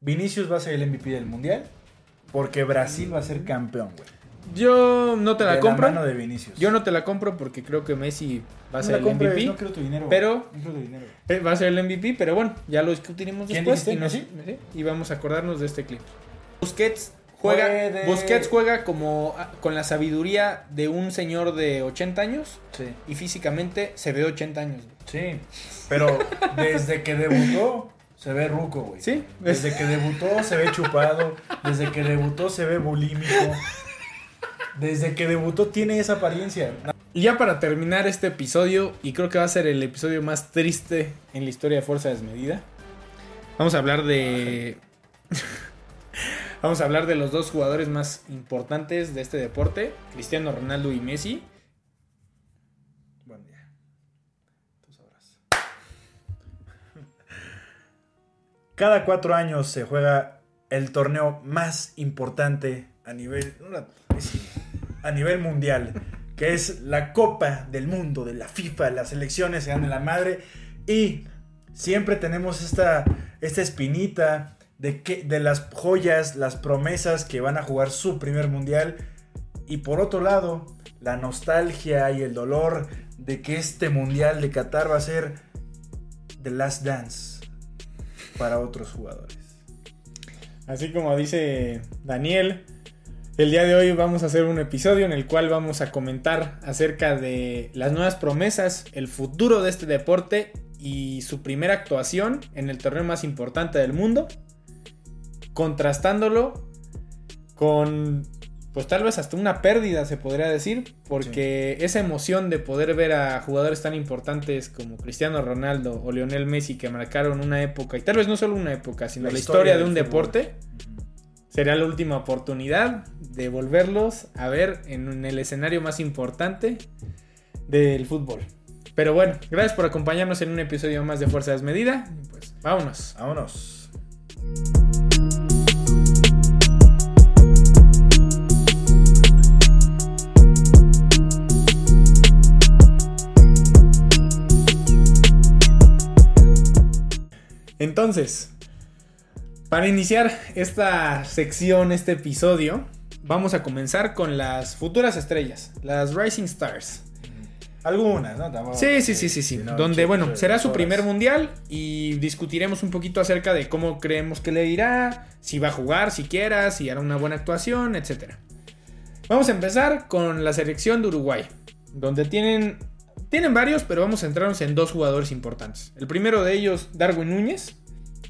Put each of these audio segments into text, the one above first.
Vinicius va a ser el MVP del mundial. Porque Brasil va a ser campeón, güey. Yo no te la De compro. mano de Vinicius. Yo no te la compro porque creo que Messi va a No ser la el compres, MVP. No quiero tu dinero. pero- No quiero tu dinero. Eh, Va a ser el MVP, pero bueno, ya lo discutiremos ¿Quién después. Y, sí, y vamos a acordarnos de este clip. Busquets juega, Puede- Busquets juega como ah, con la sabiduría de un señor de 80 años Sí. y físicamente se ve 80 años. güey. Sí. Pero desde que debutó, se ve ruco, güey. Sí, Desde que debutó se ve chupado. Desde que debutó se ve bulímico. Desde que debutó tiene esa apariencia. Y ya para terminar este episodio, y creo que va a ser el episodio más triste en la historia de Fuerza Desmedida, vamos a hablar de... vamos a hablar de los dos jugadores más importantes de este deporte, Cristiano Ronaldo y Messi. Cada cuatro años se juega el torneo más importante a nivel, a nivel mundial, que es la Copa del Mundo de la FIFA. Las selecciones se dan en la madre y siempre tenemos esta, esta espinita de, que, de las joyas, las promesas que van a jugar su primer mundial. Y por otro lado, la nostalgia y el dolor de que este mundial de Qatar va a ser The Last Dance para otros jugadores. Así como dice Daniel, el día de hoy vamos a hacer un episodio en el cual vamos a comentar acerca de las nuevas promesas, el futuro de este deporte y su primera actuación en el torneo más importante del mundo, contrastándolo con, pues tal vez hasta una pérdida se podría decir, porque esa emoción de poder ver a jugadores tan importantes como Cristiano Ronaldo o Lionel Messi que marcaron una época, y tal vez no solo una época, sino la, historia, de un fútbol. deporte, será la última oportunidad de volverlos a ver en el escenario más importante del fútbol. Pero bueno, gracias por acompañarnos en un episodio más de Fuerza Desmedida. Pues vámonos. Vámonos. Entonces, para iniciar esta sección, este episodio, vamos a comenzar con las futuras estrellas, las Rising Stars. Algunas, ¿no? Tampoco- Sí, sí, sí, sí, sí. Donde, bueno, será su primer mundial y discutiremos un poquito acerca de cómo creemos que le irá, si va a jugar, siquiera, si hará una buena actuación, etc. Vamos a empezar con la selección de Uruguay, donde tienen, tienen varios, pero vamos a centrarnos en dos jugadores importantes. El primero de ellos, Darwin Núñez,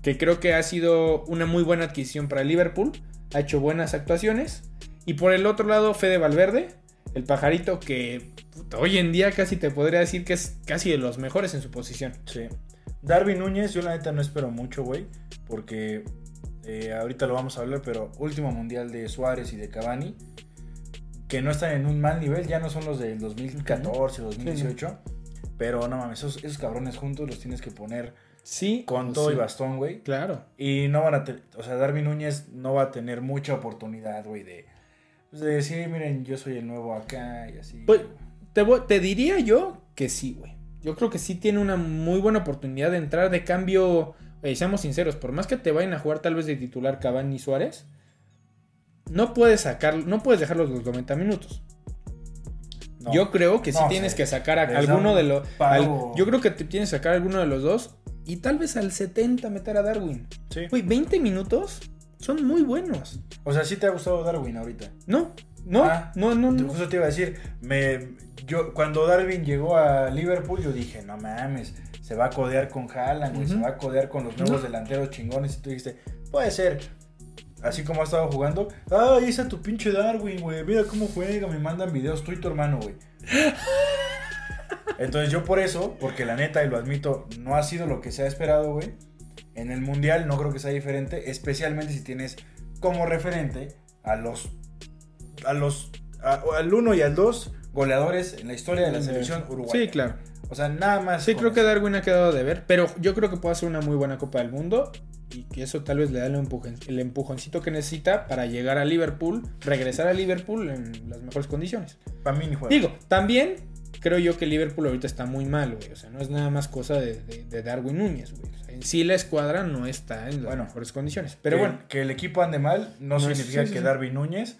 que creo que ha sido una muy buena adquisición para Liverpool, ha hecho buenas actuaciones. Y por el otro lado, Fede Valverde, el pajarito que puta, hoy en día casi te podría decir que es casi de los mejores en su posición. Sí. Darwin Núñez, yo la neta no espero mucho, güey. Porque eh, ahorita lo vamos a hablar, pero último mundial de Suárez y de Cavani. Que no están en un mal nivel, ya no son los del 2014, 2018. Pero no mames, esos, esos cabrones juntos los tienes que poner Sí, con todo sí, y bastón, güey. Claro. Y no van a tener, o sea, Darwin Núñez no va a tener mucha oportunidad, güey, de, pues, de decir, miren, yo soy el nuevo acá y así. Pues, te, diría yo que sí, güey. Yo creo que sí tiene una muy buena oportunidad de entrar de cambio. oye, seamos sinceros, por más que te vayan a jugar tal vez de titular Cavani y Suárez, no puedes sacar, no puedes dejarlos los 90 minutos. No. Yo creo que sí No, tienes que sacar a alguno de los. pago. Yo creo que te tienes que sacar a alguno de los dos y tal vez al 70 meter a Darwin. Sí. Güey, 20 minutos son muy buenos. O sea, sí te ha gustado Darwin ahorita. No, no, Ah, no, no, no. Justo te iba a decir, me, yo, cuando Darwin llegó a Liverpool, yo dije, no mames, se va a codear con Haaland, Ujú. se va a codear con los nuevos No. delanteros chingones. Y tú dijiste, puede ser. Así como ha estado jugando, ay, esa tu pinche Darwin, güey, mira cómo juega, me mandan videos, tú y tu hermano, güey. Entonces yo por eso, porque la neta, y lo admito, no ha sido lo que se ha esperado, güey. En el Mundial no creo que sea diferente, especialmente si tienes como referente a los a los a- al 1 y al 2 goleadores en la historia de la selección uruguaya. Sí, claro. O sea, nada más. Sí, creo que. Darwin ha quedado de ver, pero yo creo que puede hacer una muy buena Copa del Mundo y que eso tal vez le da el, empuje- el empujoncito que necesita para llegar a Liverpool, regresar a Liverpool en las mejores condiciones. para mí ni juega. Digo, también creo yo que Liverpool ahorita está muy mal, güey. O sea, no es nada más cosa de, de- de Darwin Núñez, güey. O sea, en sí la escuadra no está en las Bueno, mejores condiciones. Pero que, bueno, que el equipo ande mal no, No es- significa sí, sí, que. Darby Núñez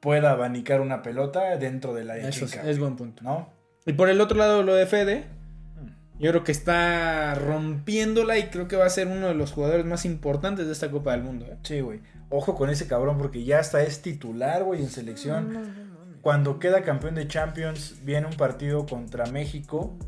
pueda abanicar una pelota dentro del área eso es, chica. es buen punto. ¿No? Y por el otro lado, lo de Fede, yo creo que está rompiéndola y creo que va a ser uno de los jugadores más importantes de esta Copa del Mundo. ¿eh? Sí, güey. Ojo con ese cabrón porque ya hasta es titular, güey, en selección. Cuando queda campeón de Champions, viene un partido contra México.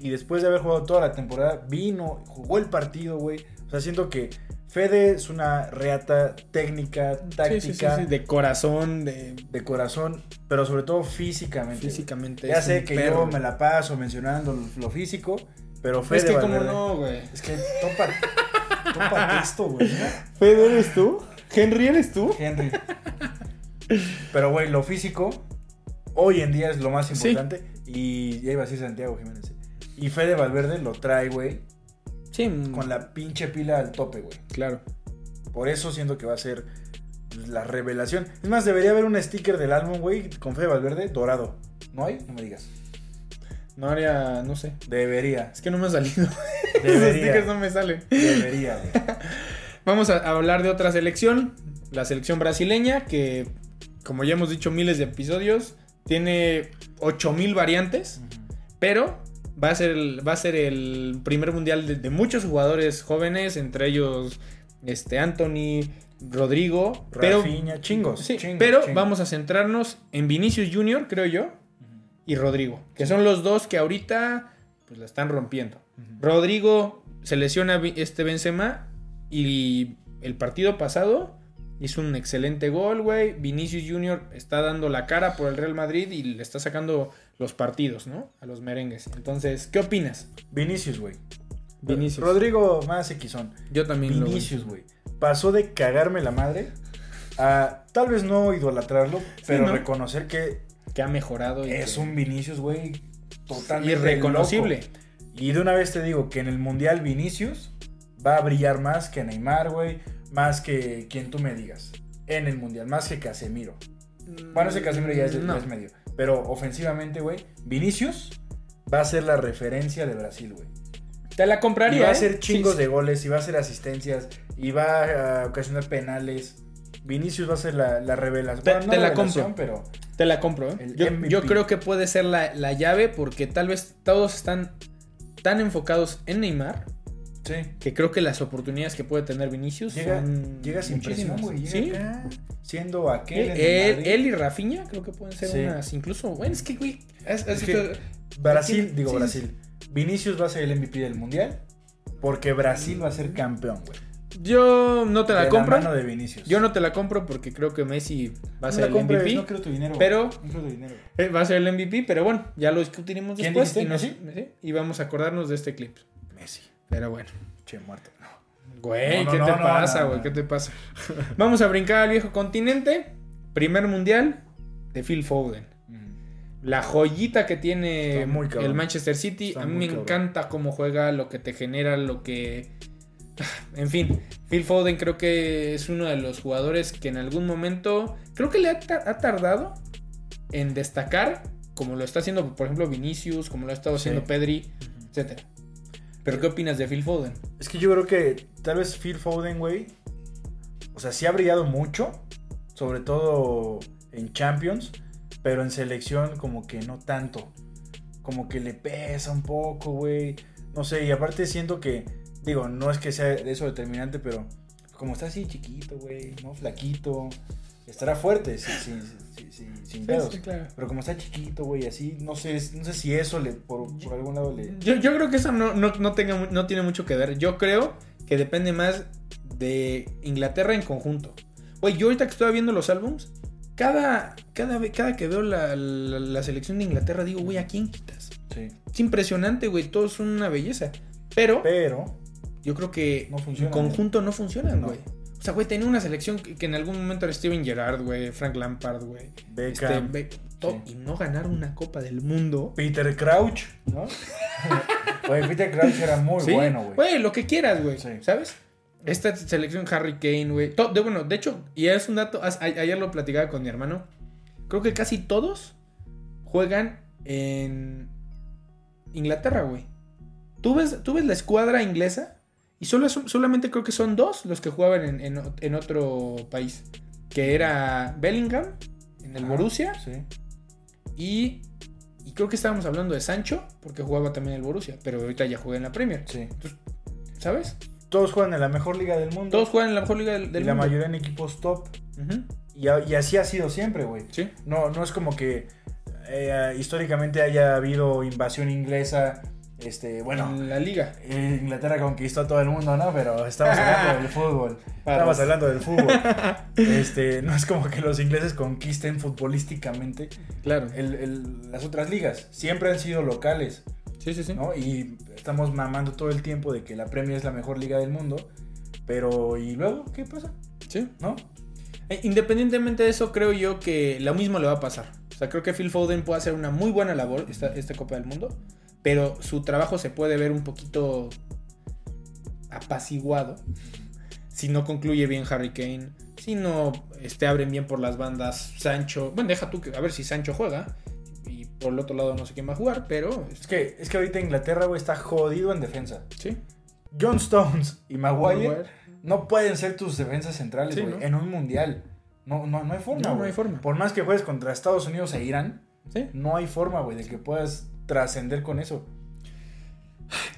Y después de haber jugado toda la temporada, vino, jugó el partido, güey. O sea, siento que Fede es una reata técnica, táctica, Sí, sí, sí, de corazón, de de corazón, pero sobre todo físicamente. físicamente. Ya sé que perro. yo me la paso mencionando lo, lo físico, pero Fede Es que como no, güey. Es que topa, topa esto, güey. ¿no? Fede, ¿eres tú? ¿Henry eres tú? Henry. Pero, güey, lo físico hoy en día es lo más importante. Y ya iba a decir Santiago Jiménez. Y Fede Valverde lo trae, güey, Sí, con la pinche pila al tope, güey. claro. Por eso siento que va a ser la revelación. Es más, debería haber un sticker del álbum, güey, con Fede Valverde dorado. ¿No hay? No me digas. No haría, no sé. Debería. Es que no me ha salido. Esos Debería. stickers no me salen. Debería, güey. Vamos a hablar de otra selección, la selección brasileña, que como ya hemos dicho miles de episodios, tiene 8000 variantes, pero va a ser el, va a ser el primer mundial de, de muchos jugadores jóvenes, entre ellos este Anthony, Rodrigo, pero Rafinha, chingos. sí, chingos, pero chingos. vamos a centrarnos en Vinicius Junior, creo yo, y Rodrigo, que son los dos que ahorita pues la están rompiendo. Rodrigo se lesiona este Benzema y el partido pasado hizo un excelente gol, güey. Vinicius Junior está dando la cara por el Real Madrid y le está sacando los partidos, ¿no? A los merengues. Entonces, ¿qué opinas? Vinicius, güey. Vinicius. Rodrigo más Xon. Yo también lo- Vinicius, güey. Pasó de cagarme la madre a tal vez no idolatrarlo, pero ¿no? reconocer que que ha mejorado y es que- un Vinicius, güey, totalmente irreconocible. loco. Y de una vez te digo que en el Mundial Vinicius va a brillar más que Neymar, güey, más que quien tú me digas. En el Mundial, más que Casemiro. Bueno, ese Casemiro ya es, No. ya es medio. Pero ofensivamente, güey, Vinicius va a ser la referencia de Brasil, güey. Te la Y compraría. va a ¿eh? hacer chingos Sí, de goles, y va a hacer asistencias, y va a ocasionar penales. Vinicius va a ser la, la revelación. Te- Bueno, no te la compro. pero Te la compro, ¿eh? Yo, yo creo que puede ser la, la llave porque tal vez todos están tan enfocados en Neymar sí. que creo que las oportunidades que puede tener Vinicius Llega, son llega sin presión, muchísimas. güey. Llega Sí. acá, siendo aquel. Él, y Rafinha creo que pueden ser Sí. unas incluso. Bueno, es que, güey. es- es- Es que Brasil, digo sí, Brasil. Vinicius va a ser el MVP del mundial. Porque Brasil va a ser campeón, güey. Yo no te la de compro. La mano de Vinicius. Yo no te la compro porque creo que Messi va a No ser el MVP. No quiero tu dinero. pero- No quiero tu dinero. Eh, Va a ser el MVP, pero bueno, ya lo discutiremos ¿Quién después. Y, nos- y vamos a acordarnos de este clip. Messi. Pero bueno. Che, muerto. No. Güey, No, no, ¿qué no, te pasa, güey? ¿Qué te pasa? Vamos a brincar al viejo continente. Primer mundial de Phil Foden. Mm. La joyita que tiene muy el Manchester City. Está a mí me cabrón. encanta cómo juega, lo que te genera, lo que... En fin, Phil Foden creo que es uno de los jugadores que en algún momento... Creo que le ha, ta- ha tardado en destacar, como lo está haciendo, por ejemplo, Vinicius, como lo ha estado haciendo Sí. Pedri, etc. Pero ¿qué opinas de Phil Foden? Es que yo creo que tal vez Phil Foden, güey. O sea, sí ha brillado mucho. Sobre todo en Champions. Pero en selección, como que no tanto. Como que le pesa un poco, güey. No sé, y aparte siento que. Digo, no es que sea eso determinante, pero. Como está así chiquito, güey, ¿no? Flaquito. Estará fuerte, sí, sí, sí, sí, sin pedos. claro. Pero como está chiquito, güey, así, no sé, no sé si eso le, por, por algún lado le. Yo, yo creo que eso no, no, no tenga, no tiene mucho que ver. Yo creo que depende más de Inglaterra en conjunto. Güey, yo ahorita que estoy viendo los álbums, cada, cada, cada que veo la, la- la selección de Inglaterra, digo, güey, ¿a quién quitas? Sí. Es impresionante, güey, todos son una belleza. Pero Pero. yo creo que No en conjunto no funcionan, No. O sea, güey, tenía una selección que, que en algún momento era Steven Gerrard, güey, Frank Lampard, güey. Este, Beckham. Be- Sí. Y no ganar una Copa del Mundo. Peter Crouch, ¿no? Güey, Peter Crouch era muy Sí, bueno, güey. Güey, lo que quieras, güey. Sí. ¿Sabes? Esta selección Harry Kane, güey. de- Bueno, de hecho, y es un dato, a- ayer lo platicaba con mi hermano. Creo que casi todos juegan en Inglaterra, güey. Tú ves, tú ves la escuadra inglesa Y solo solamente creo que son dos los que jugaban en, en- en otro país. Que era Bellingham en el Borussia Sí. y, y creo que estábamos hablando de Sancho porque jugaba también en el Borussia, pero ahorita ya juega en la Premier. Sí. ¿Sabes? Todos juegan en la mejor liga del mundo. Todos juegan en la mejor liga del, y del la mundo. mayoría en equipos top. Y, a- y así ha sido siempre, güey. Sí. No, no es como que eh, históricamente haya habido invasión inglesa. Este, bueno, En la liga. eh, Inglaterra conquistó a todo el mundo, ¿no? Pero estamos hablando del fútbol. Estamos hablando del fútbol. Este, no es como que los ingleses conquisten futbolísticamente Claro. el- el- las otras ligas. Siempre han sido locales, Sí, sí, sí. ¿no? Y estamos mamando todo el tiempo de que la Premier es la mejor liga del mundo. Pero, ¿y luego qué pasa? Sí. ¿No? Eh, Independientemente de eso, creo yo que lo mismo le va a pasar. O sea, creo que Phil Foden puede hacer una muy buena labor esta, esta Copa del Mundo, pero su trabajo se puede ver un poquito apaciguado si no concluye bien Harry Kane, si no este, abren bien por las bandas Sancho. Bueno, deja tú que a ver si Sancho juega. Y por el otro lado no sé quién va a jugar, pero Es que, es que ahorita Inglaterra, güey, está jodido en defensa. sí. John Stones y Maguire Maguire. no pueden ser tus defensas centrales, Sí, güey, ¿no? en un mundial. No, no, no hay forma, No, hay forma. Por más que juegues contra Estados Unidos e Irán, Sí. no hay forma, güey, de que puedas trascender con eso.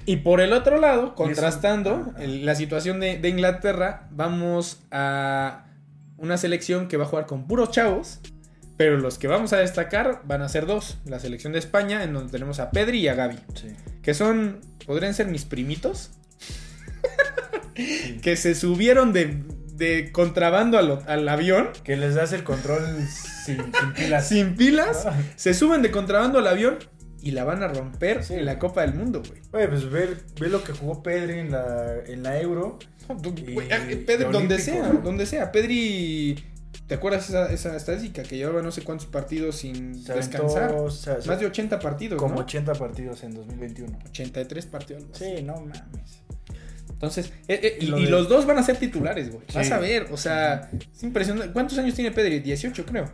Y por el otro lado, contrastando el- la situación de, de Inglaterra, vamos a una selección que va a jugar con puros chavos, pero los que vamos a destacar van a ser dos. La selección de España, en donde tenemos a Pedri y a Gaby, Sí. que son, podrían ser mis primitos, que se subieron de, de contrabando al, al avión, Que les das el control sin, sin pilas. sin pilas, Ah. se suben de contrabando al avión y la van a romper Sí. en la Copa del Mundo, güey. Güey, pues ver, ver lo que jugó Pedri en la, en la Euro. Y- eh, Pedri, donde sea, ¿no? donde sea. Pedri, ¿te acuerdas esa, esa estadística? Que llevaba no sé cuántos partidos sin Se aventó, descansar. o sea, Más de 80 partidos, como ¿no? 80 partidos en 2021. 83 partidos. Sí, no mames. Entonces, eh, eh, y, Lo y de- los dos van a ser titulares, güey. Sí. Vas a ver, o sea, es impresionante. ¿Cuántos años tiene Pedri? 18, creo.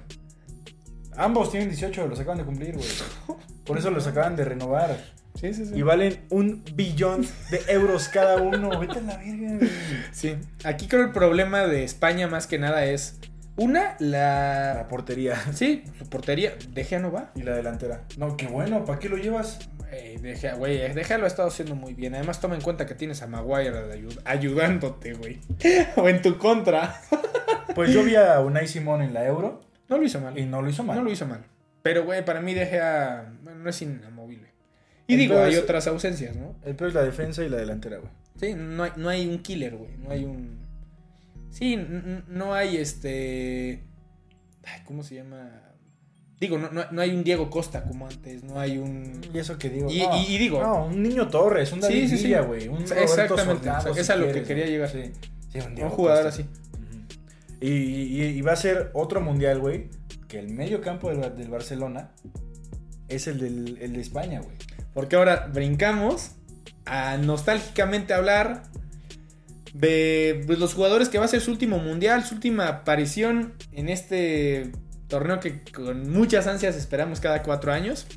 Ambos tienen 18, los acaban de cumplir, güey. Por eso los acaban de renovar. Sí, sí, sí. Y valen un billón de euros cada uno. Vete a la verga. Sí. Aquí creo el problema de España más que nada es, una, La la... portería Sí, su portería. De Gea no va. y la delantera. No, qué bueno, ¿para qué lo llevas? Güey, De Gea, güey, De Gea lo ha estado haciendo muy bien. Además, toma en cuenta que tienes a Maguire de ayudándote, güey. o en tu contra. Pues yo vi a Unai Simón en la Euro No lo hizo mal. y no lo hizo mal. No lo hizo mal. Pero, güey, para mí De Gea bueno, no es inamovible. Y digo, hay otras ausencias, ¿no? El peor es la defensa y la delantera, güey. Sí, no hay, no hay un killer, güey. No hay un. Sí, no hay este. Ay, ¿Cómo se llama? Digo, no, no, no hay un Diego Costa como antes. No hay un. Y eso que digo. Y- no, y- y digo- No, un niño Torres, un David Sí, sí, sí. Villa, güey. Un Exactamente, Soldado, es si a lo que quería llegar. Sí, sí, un, Un jugador Costa. así. Y- y va a ser otro mundial, güey. Que el medio campo del, del Barcelona es el, del, el de España, güey. Porque ahora brincamos a nostálgicamente hablar de pues, los jugadores que va a ser su último mundial, su última aparición en este torneo que con muchas ansias esperamos cada cuatro años,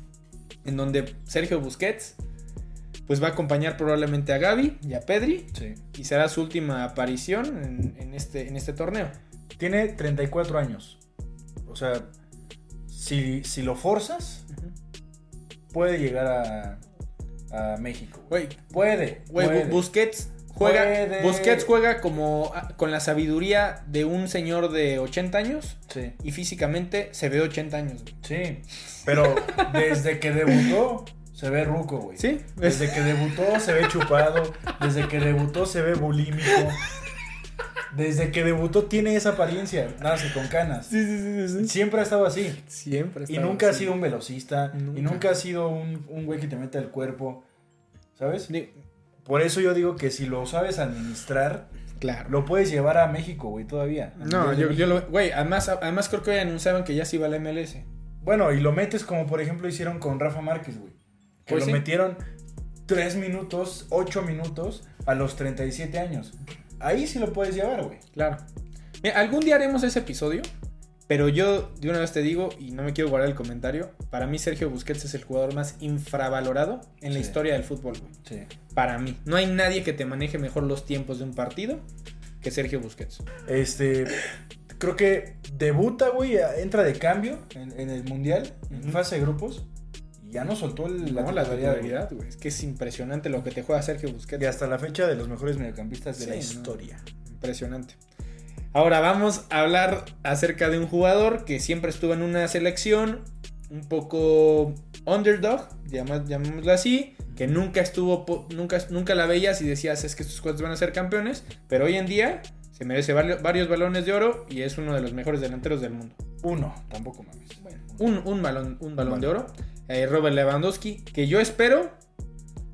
en donde Sergio Busquets pues va a acompañar probablemente a Gaby y a Pedri Sí. y será su última aparición en, en este, en este torneo. Tiene 34 años. O sea, si, si lo forzas, puede llegar a, a México. Güey, Puede. Güey, puede. Busquets juega, Puede. Busquets juega como ah, con la sabiduría de un señor de 80 años Sí. y físicamente se ve 80 años. güey. Sí. Pero desde que debutó, se ve ruco, güey. ¿Sí? Desde que debutó se ve chupado. Desde que debutó se ve bulímico. Desde que debutó tiene esa apariencia. Nace con canas. Sí, sí, sí, Siempre ha estado así. Siempre. Y estaba nunca ha sido un velocista. Y Nunca. ha sido un, un güey que te mete al cuerpo. ¿Sabes? Por eso yo digo que si lo sabes administrar, Claro. lo puedes llevar a México, güey, todavía. A no, yo, lo. Güey, además, además creo que hoy anunciaban que ya se iba al MLS. Bueno, y lo metes como por ejemplo hicieron con Rafa Márquez, güey. Que Pues lo sí. metieron 3 minutos, 8 minutos a los 37 años. Ahí sí lo puedes llevar, güey. Claro. Mira, algún día haremos ese episodio Pero yo de una vez te digo, y no me quiero guardar el comentario, para mí Sergio Busquets es el jugador más infravalorado en la Sí. historia del fútbol, güey. Sí. Para mí. No hay nadie que te maneje mejor los tiempos de un partido que Sergio Busquets. Este, creo que debuta, güey, entra de cambio en, en el Mundial, en fase de grupos, ya no soltó el- No, la titularidad, güey. Es que es impresionante lo que te juega Sergio Busquets. Y hasta la fecha de los mejores mediocampistas de Sí, la no. historia. Impresionante. Ahora vamos a hablar acerca de un jugador que siempre estuvo en una selección un poco underdog, llamémoslo así, que nunca estuvo, nunca, nunca la veías y decías es que estos cuates van a ser campeones, pero hoy en día se merece vari- varios balones de oro y es uno de los mejores delanteros del mundo. Uno, tampoco mames. Bueno, un, un balón, un balón balón. de oro. Eh, Robert Lewandowski, que yo espero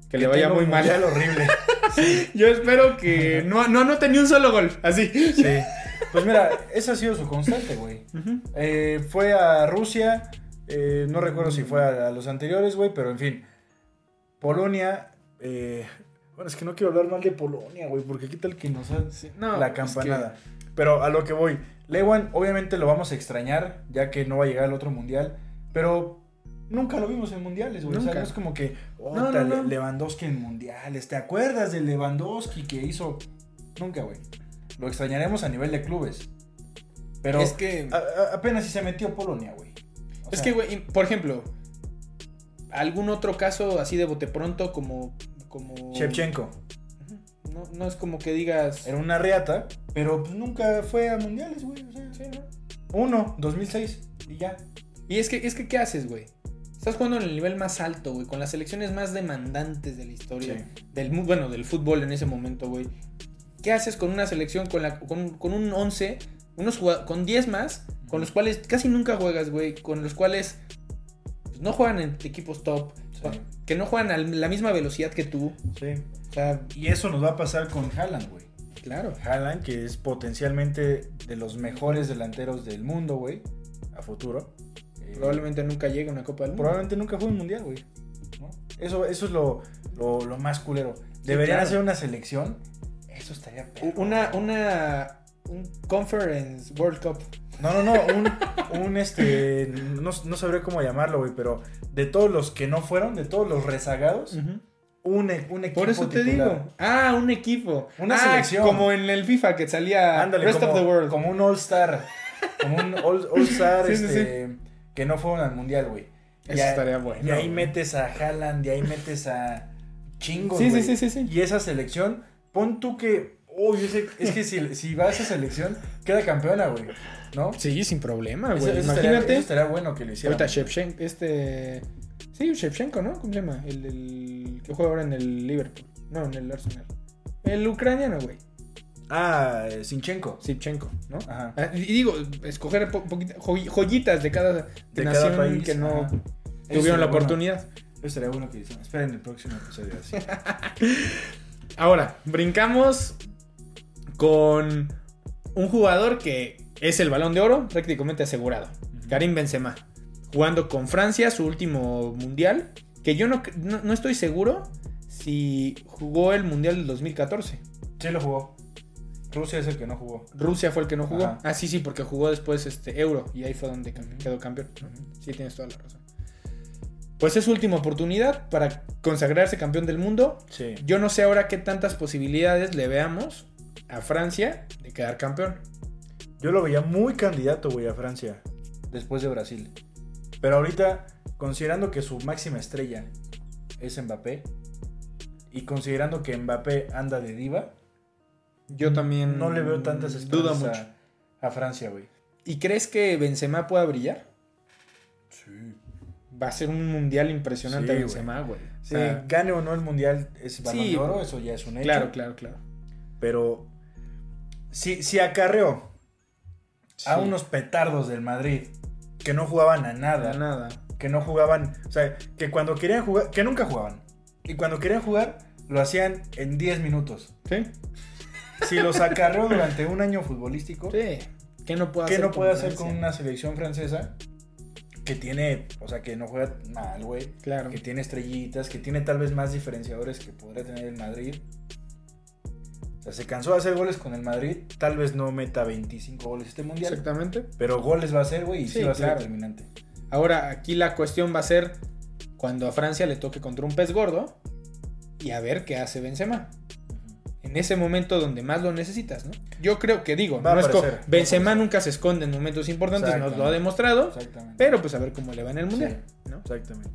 que, le vaya muy mal. horrible. Yo espero que no, no anote ni un solo gol, así. Sí. Pues mira, esa ha sido su constante, güey. Eh, fue a Rusia, eh, no recuerdo si fue a, a los anteriores, güey, pero en fin. Polonia, eh, bueno, es que no quiero hablar mal de Polonia, güey, porque qué tal que nos ha- Sí, no, la es que- campanada. Pero a lo que voy, Lewan obviamente lo vamos a extrañar, ya que no va a llegar al otro mundial, pero nunca lo vimos en mundiales, güey. O sea, no es como que, oh, No, no, no. Lewandowski en mundiales, ¿te acuerdas de Lewandowski que hizo? Nunca, güey. Lo extrañaremos a nivel de clubes. Pero es que. a- a- apenas si se metió Polonia, güey. O Es sea, que, güey, por ejemplo, algún otro caso así de bote pronto como. como Shevchenko. No, no es como que digas. era una reata, pero pues, nunca fue a mundiales, güey. O sea, Sí, ¿no? uno, 2006, y ya. Y es que, es que, ¿qué haces, güey? Estás jugando en el nivel más alto, güey, con las selecciones más demandantes de la historia. Sí. Del, bueno, del fútbol en ese momento, güey. ¿Qué haces con una selección con, la, con, con un 11, unos con 10 más, con los cuales casi nunca juegas, güey? Con los cuales pues, no juegan en equipos top, Sí. que no juegan a la misma velocidad que tú. Sí. O sea, Y eso nos va a pasar con Haaland, güey. claro. Haaland, que es potencialmente de los mejores delanteros del mundo, güey, a futuro. Probablemente nunca llegue a una Copa del Mundo. probablemente nunca fue un mundial, güey. ¿no? Eso, eso es lo, lo, lo más culero. Deberían claro. hacer una selección. Eso estaría perro. Una, una, un Conference World Cup. No, no, no, un, un este, no, no sabría cómo llamarlo, güey, pero de todos los que no fueron, de todos los rezagados, un, e- un equipo Por eso te titular. digo. Ah, un equipo. Una Ah, selección. Como en el FIFA que salía Ándale, Rest como, of the World. como un All-Star, como un All- All-Star, Sí, sí, este, que no fueron al Mundial, güey. Eso a- estaría bueno, Y ahí güey. metes a Haaland, y ahí metes a chingos, Sí, sí, güey. sí, sí, sí. Y esa selección, pon tú que, uy, ese- es que si, si va a esa selección, queda campeona, güey, ¿no? Sí, sin problema, güey. eso estaría- Imagínate. eso estaría bueno que lo hicieran. Ahorita Shevchenko, este... Sí, Shevchenko, ¿no? ¿Cómo se llama? El, el que juega ahora en el Liverpool. No, en el Arsenal. El ucraniano, güey. Ah, Sinchenko. Shevchenko, ¿no? Ajá. Ah, Y digo, escoger po- joy- joyitas de cada De nación cada país. que no ajá. Tuvieron la bueno. oportunidad. Eso estaría bueno que hicieran. Esperen el próximo episodio. así. Ahora, brincamos con un jugador que es el balón de oro prácticamente asegurado. Karim Benzema. Jugando con Francia, su último mundial. Que yo no, no, no estoy seguro si jugó el mundial del 2014. Sí lo jugó. Rusia es el que no jugó. Rusia fue el que no jugó. Ajá. Ah, sí, sí, porque jugó después este Euro. Y ahí fue donde quedó campeón. Sí, tienes toda la razón. Pues es su última oportunidad para consagrarse campeón del mundo. Sí. Yo no sé ahora qué tantas posibilidades le veamos a Francia de quedar campeón. Yo lo veía muy candidato, güey, a Francia. Después de Brasil. Pero ahorita, considerando que su máxima estrella es Mbappé. Y considerando que Mbappé anda de diva. Yo también No le veo tantas esperanzas mucho. a, a Francia, güey. ¿Y crees que Benzema pueda brillar? Sí. Va a ser un mundial impresionante Sí, a Benzema, güey. O Sí, sea, gane o no el mundial es balón Sí, de oro, eso ya es un hecho. claro, claro, claro. Pero si, si acarreó a Sí. unos petardos del Madrid que no jugaban a nada, Nada, nada. que no jugaban, o sea, que cuando querían jugar, que nunca jugaban. Y cuando querían jugar, lo hacían en 10 minutos. ¿Sí? Si los acarreó durante un año futbolístico, Sí. ¿Qué no puede ¿qué hacer no puede hacer Francia? con una selección francesa que tiene, o sea, que no juega mal, güey? Claro. Que tiene estrellitas, que tiene tal vez más diferenciadores que podría tener el Madrid. O sea, se cansó de hacer goles con el Madrid. Tal vez no meta 25 goles este mundial. Exactamente. Pero goles va a hacer, güey, y sí, Sí, va a ser determinante. Ahora, aquí la cuestión va a ser cuando a Francia le toque contra un pez gordo y a ver qué hace Benzema. En ese momento donde más lo necesitas, ¿no? Yo creo que digo, Va no aparecer, Benzema nunca se esconde en momentos importantes, nos lo ha demostrado, pero pues a ver cómo le va en el mundial, ¿no? Exactamente.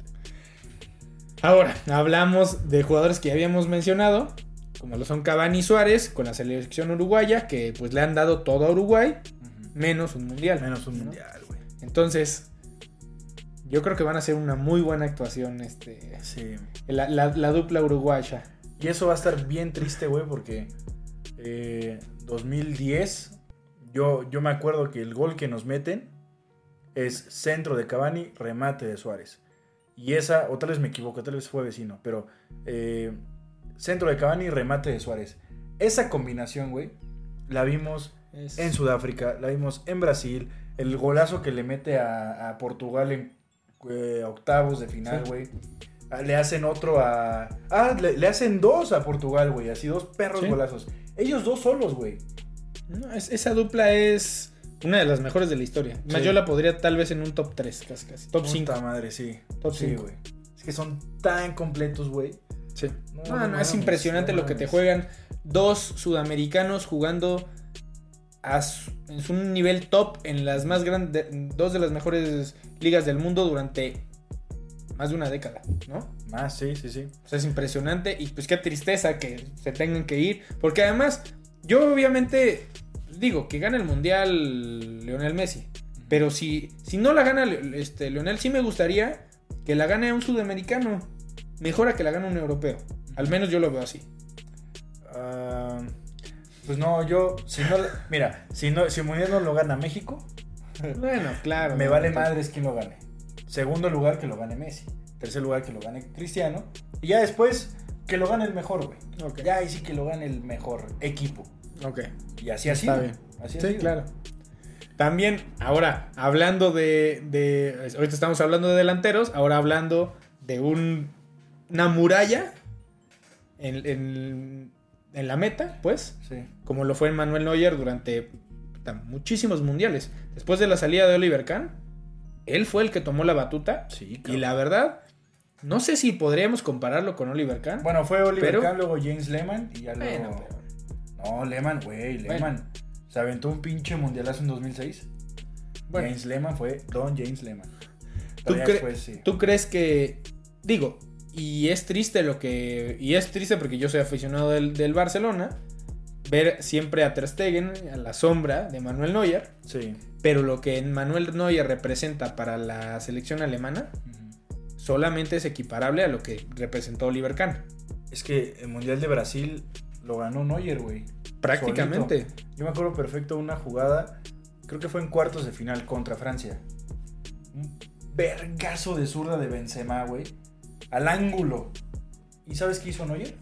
Ahora, hablamos de jugadores que ya habíamos mencionado, como lo son Cavani y Suárez, con la selección uruguaya, que pues le han dado todo a Uruguay, menos un mundial. Menos un ¿no? mundial, güey. Entonces, yo creo que van a hacer una muy buena actuación este, Sí. la, la- la dupla uruguaya. Y eso va a estar bien triste, güey, porque eh, 2010, yo, yo me acuerdo que el gol que nos meten es centro de Cavani, remate de Suárez. Y esa, o tal vez me equivoco, tal vez fue vecino, pero eh, centro de Cavani, remate de Suárez. Esa combinación, güey, la vimos Es- en Sudáfrica, la vimos en Brasil, el golazo que le mete a, a Portugal en eh, octavos de final, güey. Le hacen otro a... Ah, le, le hacen dos a Portugal, güey. Así dos perros Sí. golazos. Ellos dos solos, güey. no, es- esa dupla es una de las mejores de la historia. Más yo la podría tal vez en un top 3, casi, casi. Top 5. Puta madre, sí. Top sí, güey. Es que son tan completos, güey. Sí. No, No, no no, es impresionante lo que te juegan dos sudamericanos jugando a su- en su nivel top en las más grandes, dos de las mejores ligas del mundo durante más de una década, ¿no? Más, sí, sí, sí. O sea, es impresionante y pues qué tristeza que se tengan que ir. Porque además, yo obviamente digo que gana el Mundial Leonel Messi. Pero si, si no la gana este, Leonel, sí me gustaría que la gane un sudamericano. Mejor a que la gane un europeo. Al menos yo lo veo así. Ah, pues no, yo... Si no, mira, si, no, si Mundial no lo gana México, Bueno, claro. Me ¿no? vale madres quién lo gane. Segundo lugar, que lo gane Messi. Tercer lugar, que lo gane Cristiano. Y ya después, que lo gane el mejor, güey. Ya ahí sí que lo gane el mejor equipo. Ok. Y así ha Está bien. Así Sí, claro. También, ahora, hablando de, de- Ahorita estamos hablando de delanteros, ahora hablando de un, una muralla en, en- en la meta, pues, Sí. como lo fue Manuel Neuer durante muchísimos mundiales. Después de la salida de Oliver Kahn, él fue el que tomó la batuta. Sí, Y cabrón. la verdad, no sé si podríamos compararlo con Oliver Kahn. Bueno, fue Oliver Pero- Kahn, luego James Lehman y ya luego... Bueno, pero- No, Lehman, güey, Lehman. Se aventó un pinche mundialazo en 2006. Bueno. James Lehman fue Don James Lehman. ¿Tú, cre- sí. ¿Tú crees que, digo, y es triste lo que, y es triste porque yo soy aficionado del, del Barcelona, ver siempre a Ter Stegen a la sombra de Manuel Neuer, Sí. Pero lo que Manuel Neuer representa para la selección alemana solamente es equiparable a lo que representó Oliver Kahn. Es que el Mundial de Brasil lo ganó Neuer, güey. Prácticamente. Yo me acuerdo perfecto una jugada, creo que fue en cuartos de final contra Francia. Un vergazo de zurda de Benzema, güey. Al ángulo. ¿Y sabes qué hizo Neuer?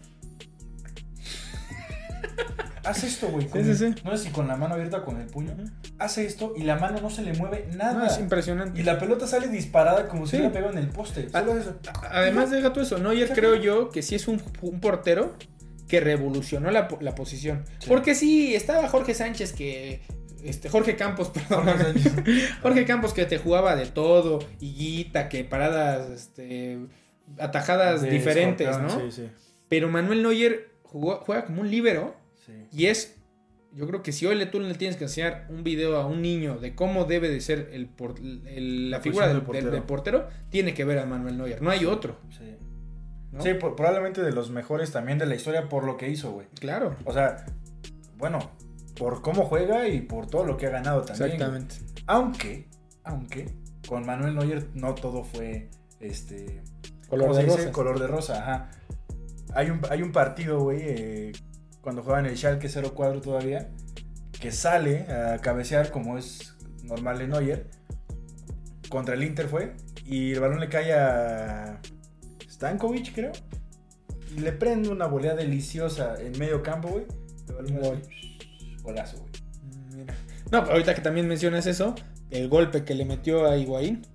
Hace esto, güey. con Sí, el- sí, sí. No sé si con la mano abierta o con el puño. Hace esto y la mano no se le mueve nada. No, es impresionante. y la pelota sale disparada como si hubiera pegado en el poste. Solo eso. Además, deja todo eso. Neuer creo yo que sí es un, un portero que revolucionó la, la posición. Sí. Porque sí, estaba Jorge Sánchez que... Este, Jorge Campos, perdón. Jorge Campos que te jugaba de todo. Higuita, que paradas, este, atajadas De diferentes, ¿no? Sí, sí. Pero Manuel Neuer jugó- juega como un líbero sí. y es... Yo creo que si hoy le, tú le tienes que enseñar un video a un niño de cómo debe de ser el por- el- la figura del, portero, tiene que ver a Manuel Neuer. No hay otro. Sí. ¿no? Sí, por- probablemente de los mejores también de la historia por lo que hizo, güey. Claro. O sea, bueno, por cómo juega y por todo lo que ha ganado también. Exactamente. Aunque, aunque, con Manuel Neuer no todo fue este. Color ¿cómo de rosa. Color de rosa, ajá. Hay un, hay un partido, güey, eh, cuando juega en el Schalke 04 todavía, que sale a cabecear como es normal de Neuer. Contra el Inter fue. Y el balón le cae a Stankovic, creo. Y le prende una volea deliciosa en medio campo, güey. Golazo, güey. Mm. No, ahorita que también mencionas eso, el golpe que le metió a Higuaín.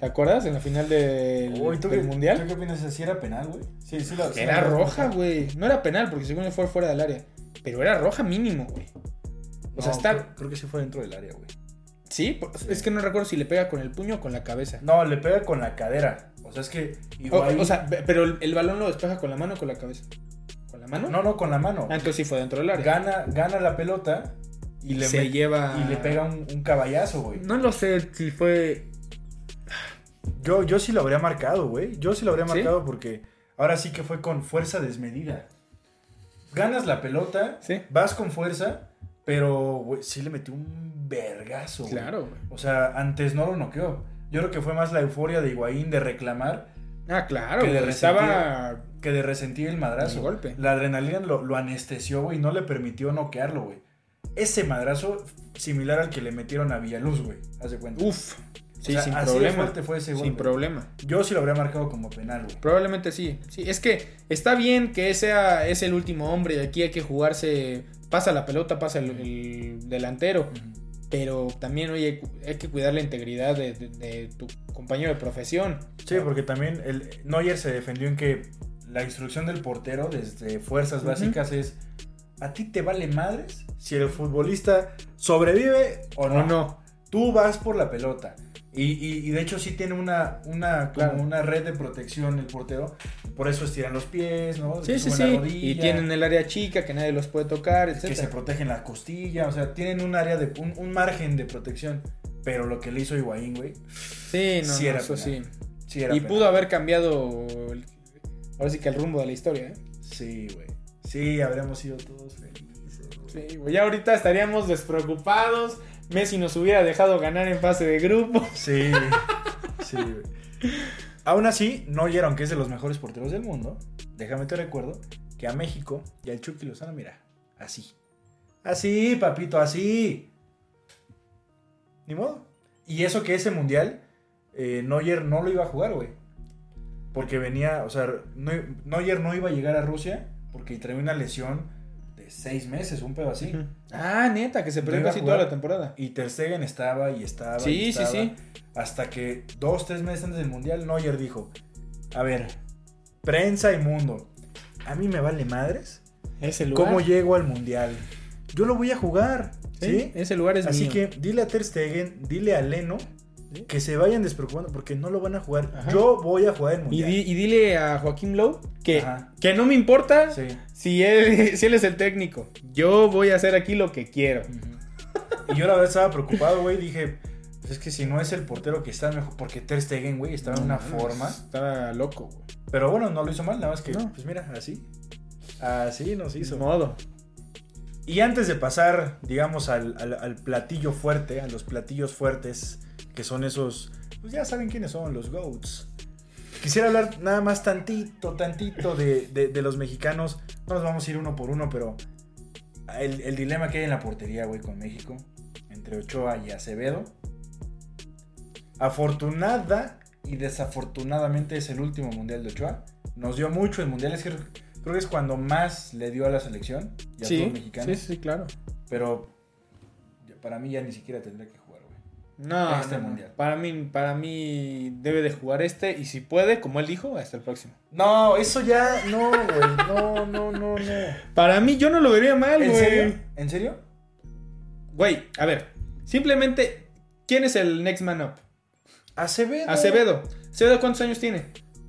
¿Te acuerdas? En la final del, Uy, ¿tú del qué- Mundial. ¿Tú qué opinas? ¿Si era penal, güey? Sí, sí, la- sí Era roja, güey. No era penal, porque según yo fue fuera del área. Pero era roja mínimo, güey. O sea, está. Creo, creo que sí fue dentro del área, güey. Sí, es que no recuerdo si le pega con el puño o con la cabeza. No, le pega con la cadera. O sea, es que O, igual. o sea, pe- pero el, el balón lo despeja con la mano o con la cabeza. ¿Con la mano? no, no, con la mano. Ah, entonces sí fue dentro del área. Gana, gana la pelota y le, se lleva. y le pega un, un caballazo, güey. No lo sé si fue. Yo, yo sí lo habría marcado, güey. Yo sí lo habría ¿Sí? marcado porque ahora sí que fue con fuerza desmedida. Ganas la pelota, Sí. vas con fuerza, pero, güey, sí le metió un vergazo. Claro, güey. O sea, antes no lo noqueó. Yo creo que fue más la euforia de Higuaín de reclamar Ah, claro. Que resentía. Estaba. que de resentir el madrazo. El golpe. La adrenalina lo, lo anestesió, güey, y no le permitió noquearlo, güey. Ese madrazo similar al que le metieron a Villaluz, güey. Haz de cuenta. Uf. Sí, O sea, sin así de problema. fuerte fue ese Sin problema. Yo sí lo habría marcado como penal, güey. Probablemente sí. Sí, es que está bien que sea es el último hombre y aquí hay que jugarse. Pasa la pelota, pasa el, el delantero. Pero también, oye, hay que cuidar la integridad de, de- de tu compañero de profesión. Sí, porque también el Neuer se defendió en que la instrucción del portero desde fuerzas básicas es a ti te vale madres si el futbolista sobrevive o O no. no. Tú vas por la pelota. Y, y- y de hecho sí tiene una, una, como Claro. una red de protección el portero. Por eso estiran los pies, ¿no? Sí, sí, sí. Y tienen el área chica que nadie los puede tocar, que se etc. protegen la costilla. O sea, tienen un área de un, un margen de protección. Pero lo que le hizo Higuaín, güey, Sí, no, Sí no, era eso sí. penal. sí era Y penal. pudo haber cambiado. el- ahora sí que el rumbo de la historia, ¿eh? Sí, güey. Sí, habríamos sido todos felices. Sí, güey, ya ahorita estaríamos despreocupados. Messi nos hubiera dejado ganar en fase de grupo. Sí, sí. Aún así, Neuer, aunque es de los mejores porteros del mundo, déjame te recuerdo que a México y al Chucky Lozano, mira, así. Así, papito, así. Ni modo. Y eso que ese mundial, eh, no lo iba a jugar, güey. Porque venía, o sea, Neu- Neuer no iba a llegar a Rusia porque traía una lesión de seis meses, un pedo así. Ah, neta, que se perdió casi toda la temporada. Y Ter Stegen estaba y estaba. Sí, y sí, estaba, sí. Hasta que dos, tres meses antes del Mundial, Neuer dijo, a ver, prensa y mundo, a mí me vale madres Ese lugar. cómo llego al Mundial. Yo lo voy a jugar, ¿sí? ¿Sí? Ese lugar es Así mío. que dile a Ter Stegen, dile a Leno Sí. que se vayan despreocupando porque no lo van a jugar. Ajá. Yo voy a jugar el Y, Mundial. di- y dile a Joaquín Lowe que, Ajá. que no me importa Sí. si, él, si él es el técnico. Yo voy a hacer aquí lo que quiero. Y yo la verdad estaba preocupado, güey. Dije, pues es que si no es el portero que está mejor, porque Ter Stegen, güey, estaba en una No forma. Estaba loco, güey. Pero bueno, no lo hizo mal, nada más que, No. pues mira, así. Así nos hizo. modo. Y antes de pasar, digamos, al, al- al platillo fuerte, a los platillos fuertes, que son esos, pues ya saben quiénes son, los GOATs. Quisiera hablar nada más tantito, tantito de, de- de los mexicanos. No nos vamos a ir uno por uno, pero el, el dilema que hay en la portería, güey, con México, entre Ochoa y Acevedo. Afortunada y desafortunadamente es el último mundial de Ochoa. Nos dio mucho el mundial, es que creo que es cuando más le dio a la selección y a todos Sí, los mexicanos. sí, sí, claro. Pero para mí ya ni siquiera tendría que jugar. No, Este no, no. mundial. Para mí, para mí debe de jugar este y si puede, como él dijo, hasta el próximo. No, eso ya, no, güey. No, no, no, no. Para mí yo no lo vería mal, ¿En güey. serio? ¿En serio? Güey, a ver, simplemente, ¿quién es el next man up? Acevedo. Acevedo. ¿Acevedo cuántos años tiene?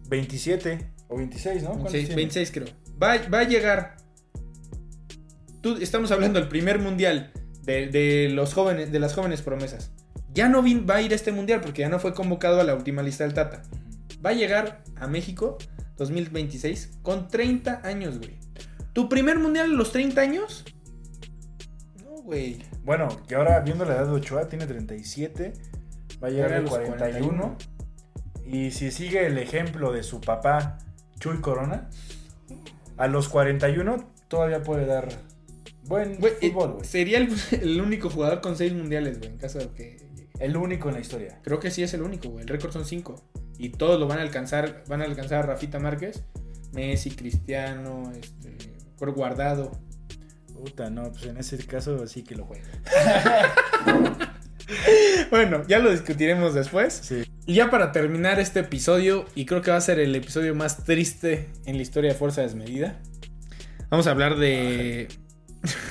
27 o 26, ¿no? ¿Cuántos Sí, tiene? 26 creo. Va, va a llegar. Tú, estamos hablando del primer mundial de, de los jóvenes, de las jóvenes promesas. Ya no va a ir a este mundial porque ya no fue convocado a la última lista del Tata. Va a llegar a México 2026 con 30 años, güey. ¿Tu primer mundial a los 30 años? No, güey. Bueno, que ahora viendo la edad de Ochoa, tiene 37. Va a llegar a los 41. Y si sigue el ejemplo de su papá, Chuy Corona, a los 41 todavía puede dar buen Güey, eh, fútbol, güey. sería el, el único jugador con 6 mundiales, güey, en caso de que. El único en la historia. Creo que sí es el único, güey. El récord son 5. Y todos lo van a alcanzar. Van a alcanzar a Rafita Márquez, Messi, Cristiano, este, por guardado. Puta, no, pues en ese caso sí que lo juega. bueno, ya lo discutiremos después. Sí. Y ya para terminar este episodio, y creo que va a ser el episodio más triste en la historia de Fuerza Desmedida, vamos a hablar de...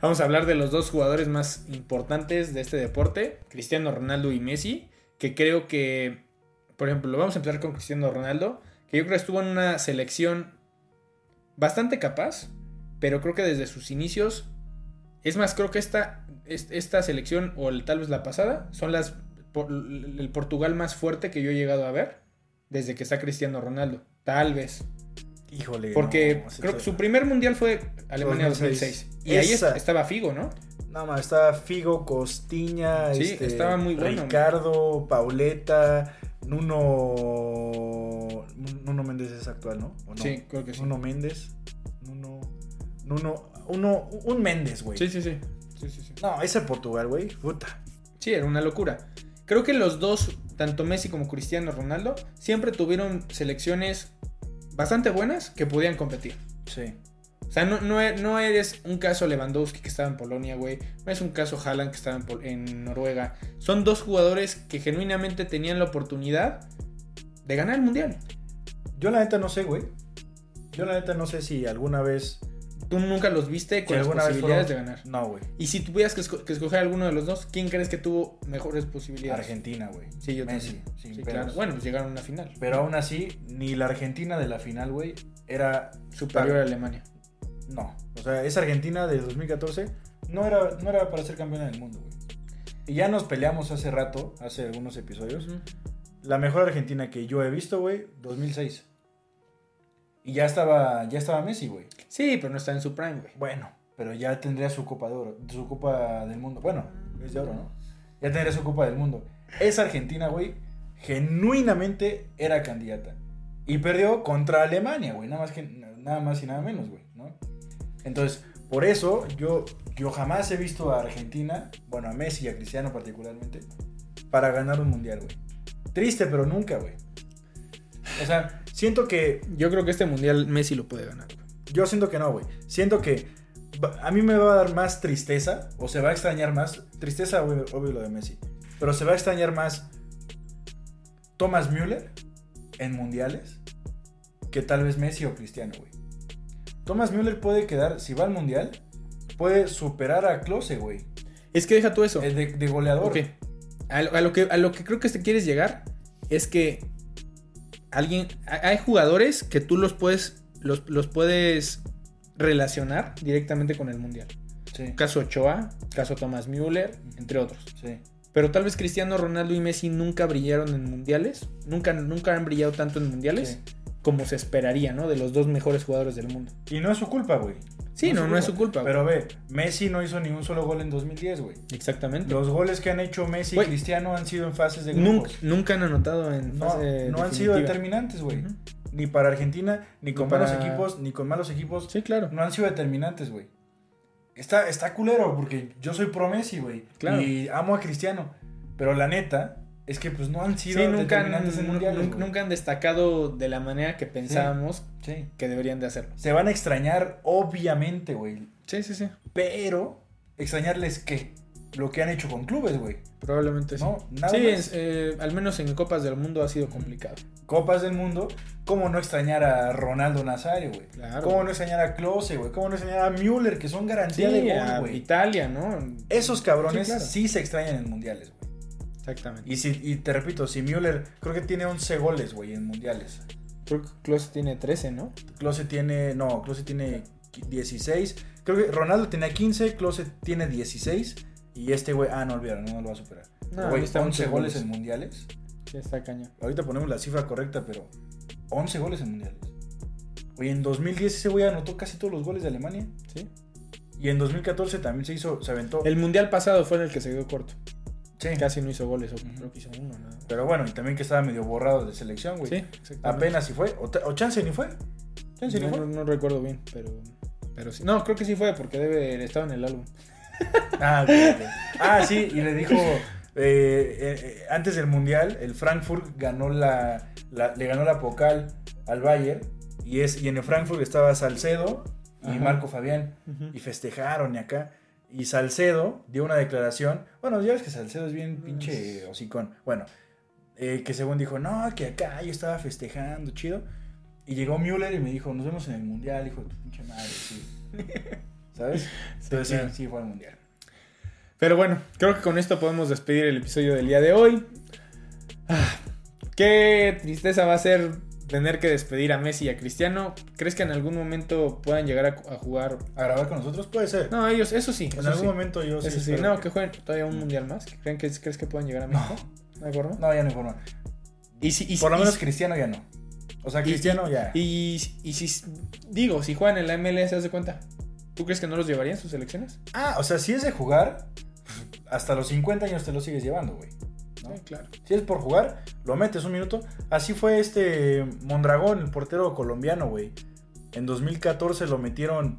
vamos a hablar de los dos jugadores más importantes de este deporte, Cristiano Ronaldo y Messi, que creo que, por ejemplo, lo vamos a empezar con Cristiano Ronaldo, que yo creo que estuvo en una selección bastante capaz, pero creo que desde sus inicios, es más, creo que esta, esta selección, o tal vez la pasada, son las el Portugal más fuerte que yo he llegado a ver desde que está Cristiano Ronaldo. Tal vez. Híjole. Porque no, creo que su primer mundial fue Alemania 2006. 2006. Y ahí Esa- estaba Figo, ¿no? No, más estaba Figo, Costiña, Sí, este, estaba muy bueno. Ricardo, Pauleta, Nuno. Nuno Méndez es actual, ¿no? ¿O no? Sí, creo que sí. Nuno Méndez. Nuno. Nuno. Uno, un Méndez, güey. Sí, sí, sí. Sí, sí, sí. No, ese Portugal, güey. Puta. Sí, era una locura. Creo que los dos, tanto Messi como Cristiano Ronaldo, siempre tuvieron selecciones bastante buenas que podían competir. Sí. O sea, no, no, no eres un caso Lewandowski que estaba en Polonia, güey. No es un caso Haaland que estaba en, Pol- en Noruega. Son dos jugadores que genuinamente tenían la oportunidad de ganar el mundial. Yo la neta no sé, güey. Yo la neta no sé si alguna vez. Tú nunca los viste con las posibilidades de ganar. No, güey. Y si tuvieras que, esco- que escoger alguno de los dos, ¿quién crees que tuvo mejores posibilidades? Argentina, güey. Sí, yo Messi. Sí, claro. Bueno, pues llegaron a una final. Pero aún así, ni la Argentina de la final, güey, era Superior a Alemania. No. O sea, esa Argentina de 2014 no era, no era para ser campeona del mundo, güey. Y ya nos peleamos hace rato, hace algunos episodios. La mejor Argentina que yo he visto, güey, 2006. Y ya estaba, ya estaba Messi, güey. Sí, pero no está en su prime, güey. Bueno, pero ya tendría su Copa de Oro, su Copa del Mundo. Bueno, es de oro, ¿no? Ya tendría su Copa del Mundo. Esa Argentina, güey, genuinamente era candidata. Y perdió contra Alemania, güey. Nada más, que, nada más y nada menos, güey, ¿no? Entonces, por eso yo, yo jamás he visto a Argentina, bueno, a Messi y a Cristiano particularmente, para ganar un mundial, güey. Triste, pero nunca, güey. O sea, siento que Yo creo que este mundial Messi lo puede ganar, yo siento que no, güey. Siento que a mí me va a dar más tristeza, o se va a extrañar más. Tristeza, obvio, obvio lo de Messi. Pero se va a extrañar más Thomas Müller en mundiales que tal vez Messi o Cristiano, güey. Thomas Müller puede quedar, si va al mundial, puede superar a Klose, güey. Es que deja tú eso. El de, de goleador. A lo, a lo que, a lo que creo que te quieres llegar es que alguien. ha- Hay jugadores que tú los puedes. Los, los puedes relacionar directamente con el mundial. Sí, Caso Ochoa, caso Thomas Müller, entre otros. sí. Pero tal vez Cristiano Ronaldo y Messi nunca brillaron en mundiales. Nunca, nunca han brillado tanto en mundiales sí. como se esperaría, ¿no? De los dos mejores jugadores del mundo. Y no es su culpa, güey. Sí, no, no es su culpa. Pero ve, Messi no hizo ni un solo gol en 2010, güey. Exactamente. Los goles que han hecho Messi y. Cristiano han sido en fases de grupos. nunca han anotado en No, fase no han sido determinantes, güey. Ni para Argentina, ni con buenos equipos, ni con malos equipos. Sí, claro. No han sido determinantes, güey. Está, está culero, porque yo soy pro Messi, güey. Claro. Y amo a Cristiano. Pero la neta es que pues no han sido Sí, nunca han, en mundiales. nun- güey. nunca han destacado de la manera que pensábamos Sí. que deberían de hacerlo. Se van a extrañar, obviamente, güey. Sí, sí, sí. Pero, extrañarles qué? Lo que han hecho con clubes, güey. Probablemente sí. No, nada sí, más. eh, al menos en Copas del Mundo ha sido complicado. Copas del Mundo, ¿cómo no extrañar a Ronaldo Nazario, güey? Claro. ¿Cómo no extrañar a Klose, güey? ¿Cómo no extrañar a Müller, que son Sí, garantía de gol, güey? Italia, ¿no? Esos cabrones Sí, sí, se extrañan en mundiales, güey. Exactamente. Y, si, y te repito, si Müller, creo que tiene 11 goles, güey, en mundiales. Creo que Klose tiene 13, ¿no? Klose tiene, no, Klose tiene 16. Creo que Ronaldo tenía 15, Klose tiene 16. Y este güey, ah, no olvidaron, no lo va a superar. No, güey, está 11 muchos goles goles. en mundiales. Sí, está cañón. Ahorita ponemos la cifra correcta, pero 11 goles en mundiales. Oye, en 2010 ese güey anotó casi todos los goles de Alemania. Sí. Y en 2014 también se hizo, se aventó. El mundial pasado fue en el que se quedó corto. Sí. Casi no hizo goles, creo que hizo uno, nada. Pero bueno, y también que estaba medio borrado de selección, güey. Sí. Apenas si fue. O, o chance ni fue. Chance ni No, fue. no- no recuerdo bien, pero, pero sí. No, creo que sí fue porque debe estaba en el álbum. Ah, ok, ok. Ah, sí, y le dijo. eh, eh, eh, antes del mundial, el Frankfurt ganó la, la- le ganó la Pocal al Bayern. Y, es, y en el Frankfurt estaba Salcedo y Ajá. Marco Fabián. Y festejaron y acá. Y Salcedo dio una declaración. Bueno, ya ves que Salcedo es bien pinche hocicón. Bueno, eh, que según dijo, no, que acá yo estaba festejando, chido. Y llegó Müller y me dijo, nos vemos en el mundial, hijo de tu pinche madre, sí. ¿Sabes? Entonces claro. sí, sí fue al mundial. Pero bueno, creo que con esto podemos despedir el episodio del día de hoy. Ah, qué tristeza va a ser tener que despedir a Messi y a Cristiano. ¿Crees que en algún momento puedan llegar a, a jugar? ¿A grabar con nosotros? Puede ser. No, ellos, eso sí. en algún sí. momento yo. Eso sí, no, que jueguen todavía un mundial más. ¿Creen que, ¿Crees que puedan llegar a México? ¿No hay forma? No, ya no hay forma. Y si, y, Por lo y- menos Cristiano ya no. O sea, y- Cristiano ya. Y, y si, digo, si juegan en la MLS, ¿haz de cuenta? ¿Tú crees que no los llevarían sus selecciones? Ah, o sea, si es de jugar, hasta los 50 años te lo sigues llevando, güey. Claro. Si es por jugar, lo metes un minuto. Así fue este Mondragón, el portero colombiano, güey. En 2014 lo metieron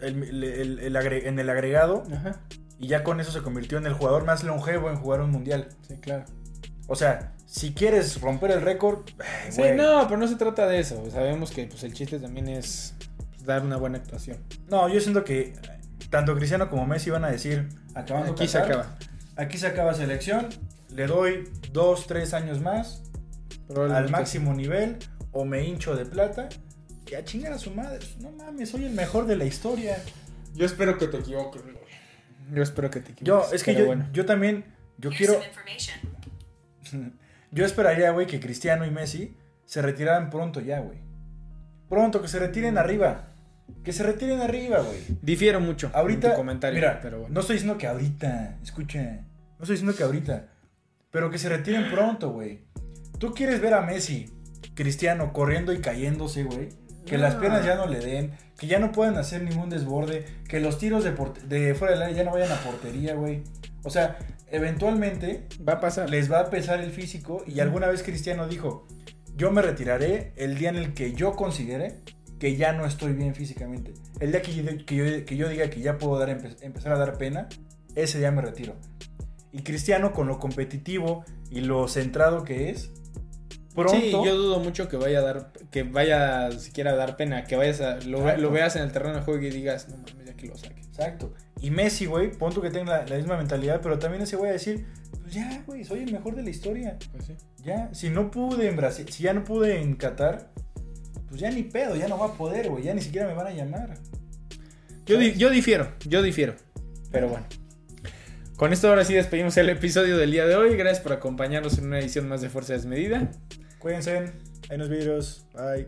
el- el- el- el agre- en el agregado Ajá. y ya con eso se convirtió en el jugador más longevo en jugar un mundial. Sí, claro. O sea, si quieres romper el récord, eh, Sí, no, pero no se trata de eso. Sabemos que pues, el chiste también es pues, dar una buena actuación. No, yo siento que tanto Cristiano como Messi van a decir, acabando Aquí se acaba. Aquí se acaba selección, le doy dos, tres años más al máximo nivel o me hincho de plata y a chingar a su madre. No mames, soy el mejor de la historia. Yo espero que te equivoques, güey. Yo espero que te Yo, equivoques. es que yo, bueno. yo también, yo Here's quiero, yo esperaría, güey, que Cristiano y Messi se retiraran pronto ya, güey. Pronto, que se retiren arriba. Que se retiren arriba, güey. Difiero mucho Ahorita, en tu comentario, mira, pero bueno. no estoy diciendo que ahorita, escucha, no estoy diciendo que ahorita, pero que se retiren pronto, güey. Tú quieres ver a Messi, Cristiano, corriendo y cayéndose, güey. Que las piernas ya no le den, que ya no puedan hacer ningún desborde, que los tiros de, de fuera del área ya no vayan a portería, güey. O sea, eventualmente Va a pasar. les va a pesar el físico y alguna vez Cristiano dijo, yo me retiraré el día en el que yo considere que ya no estoy bien físicamente. El día que yo, que yo, que yo diga que ya puedo dar, empe- empezar a dar pena, ese día me retiro. Y Cristiano con lo competitivo y lo centrado que es, pronto... Sí, yo dudo mucho que vaya a dar, que vaya siquiera a dar pena, que vayas a, lo, lo veas en el terreno de juego y digas, no mames, ya que lo saque. Exacto. Y Messi, güey, pon tú que tenga la, la misma mentalidad, pero también ese güey a decir, pues ya, güey, soy el mejor de la historia. Pues sí. Ya, si no pude en Brasil, si ya no pude en Qatar, pues ya ni pedo, ya no va a poder, güey, ya ni siquiera me van a llamar. Yo, di- yo difiero, yo difiero. Pero bueno. Con esto ahora sí despedimos el episodio del día de hoy. Gracias por acompañarnos en una edición más de Fuerza Desmedida. Cuídense, hay unos videos, bye.